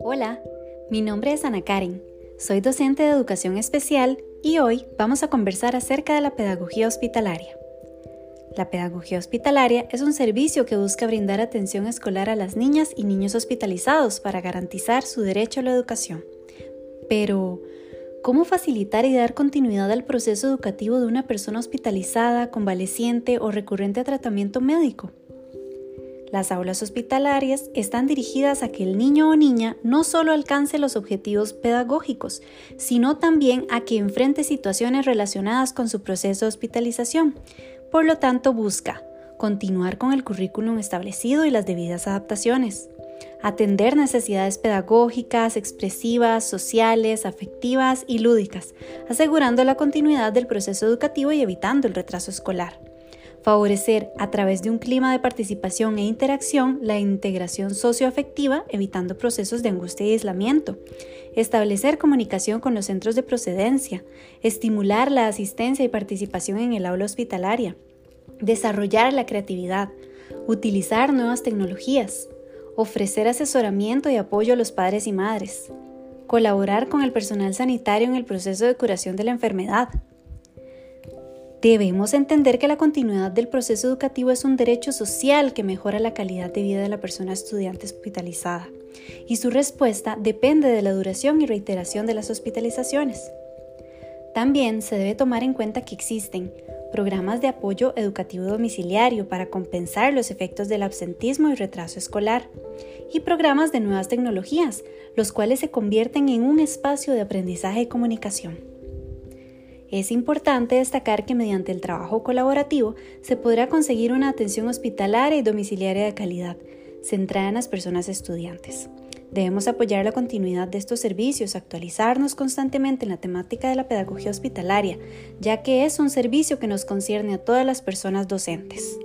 Hola, mi nombre es Ana Karen, soy docente de educación especial y hoy vamos a conversar acerca de la pedagogía hospitalaria. La pedagogía hospitalaria es un servicio que busca brindar atención escolar a las niñas y niños hospitalizados para garantizar su derecho a la educación. Pero, ¿cómo facilitar y dar continuidad al proceso educativo de una persona hospitalizada, convaleciente o recurrente a tratamiento médico? Las aulas hospitalarias están dirigidas a que el niño o niña no solo alcance los objetivos pedagógicos, sino también a que enfrente situaciones relacionadas con su proceso de hospitalización. Por lo tanto, busca continuar con el currículum establecido y las debidas adaptaciones, atender necesidades pedagógicas, expresivas, sociales, afectivas y lúdicas, asegurando la continuidad del proceso educativo y evitando el retraso escolar favorecer a través de un clima de participación e interacción la integración socioafectiva, evitando procesos de angustia y aislamiento, establecer comunicación con los centros de procedencia, estimular la asistencia y participación en el aula hospitalaria, desarrollar la creatividad, utilizar nuevas tecnologías, ofrecer asesoramiento y apoyo a los padres y madres, colaborar con el personal sanitario en el proceso de curación de la enfermedad, Debemos entender que la continuidad del proceso educativo es un derecho social que mejora la calidad de vida de la persona estudiante hospitalizada y su respuesta depende de la duración y reiteración de las hospitalizaciones. También se debe tomar en cuenta que existen programas de apoyo educativo domiciliario para compensar los efectos del absentismo y retraso escolar, y programas de nuevas tecnologías, los cuales se convierten en un espacio de aprendizaje y comunicación. Es importante destacar que mediante el trabajo colaborativo se podrá conseguir una atención hospitalaria y domiciliaria de calidad, centrada en las personas estudiantes. Debemos apoyar la continuidad de estos servicios, actualizarnos constantemente en la temática de la pedagogía hospitalaria, ya que es un servicio que nos concierne a todas las personas docentes.